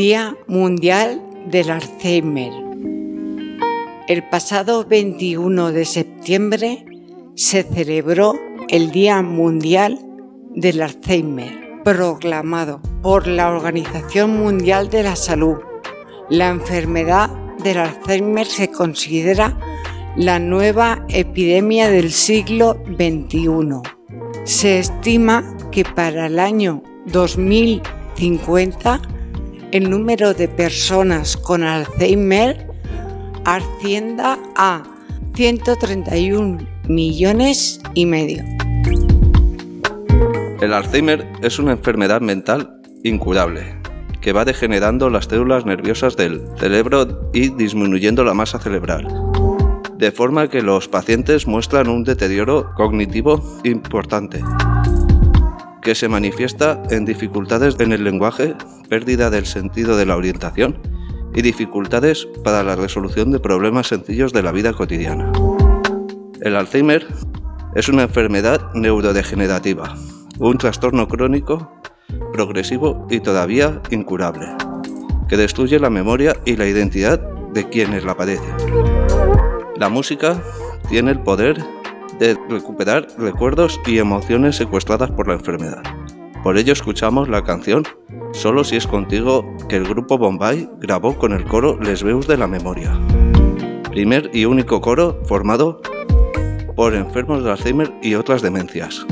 Día Mundial del Alzheimer. El pasado 21 de septiembre se celebró el Día Mundial del Alzheimer, proclamado por la Organización Mundial de la Salud. La enfermedad del Alzheimer se considera la nueva epidemia del siglo XXI. Se estima que para el año 2050 el número de personas con Alzheimer ascienda a 131 millones y medio. El Alzheimer es una enfermedad mental incurable que va degenerando las células nerviosas del cerebro y disminuyendo la masa cerebral, de forma que los pacientes muestran un deterioro cognitivo importante, que se manifiesta en dificultades en el lenguaje, pérdida del sentido de la orientación y dificultades para la resolución de problemas sencillos de la vida cotidiana. El Alzheimer es una enfermedad neurodegenerativa, un trastorno crónico, progresivo y todavía incurable, que destruye la memoria y la identidad de quienes la padecen. La música tiene el poder de recuperar recuerdos y emociones secuestradas por la enfermedad. Por ello escuchamos la canción Solo si es contigo que el grupo Bombay grabó con el coro Les Veus de la Memoria. Primer y único coro formado por enfermos de Alzheimer y otras demencias.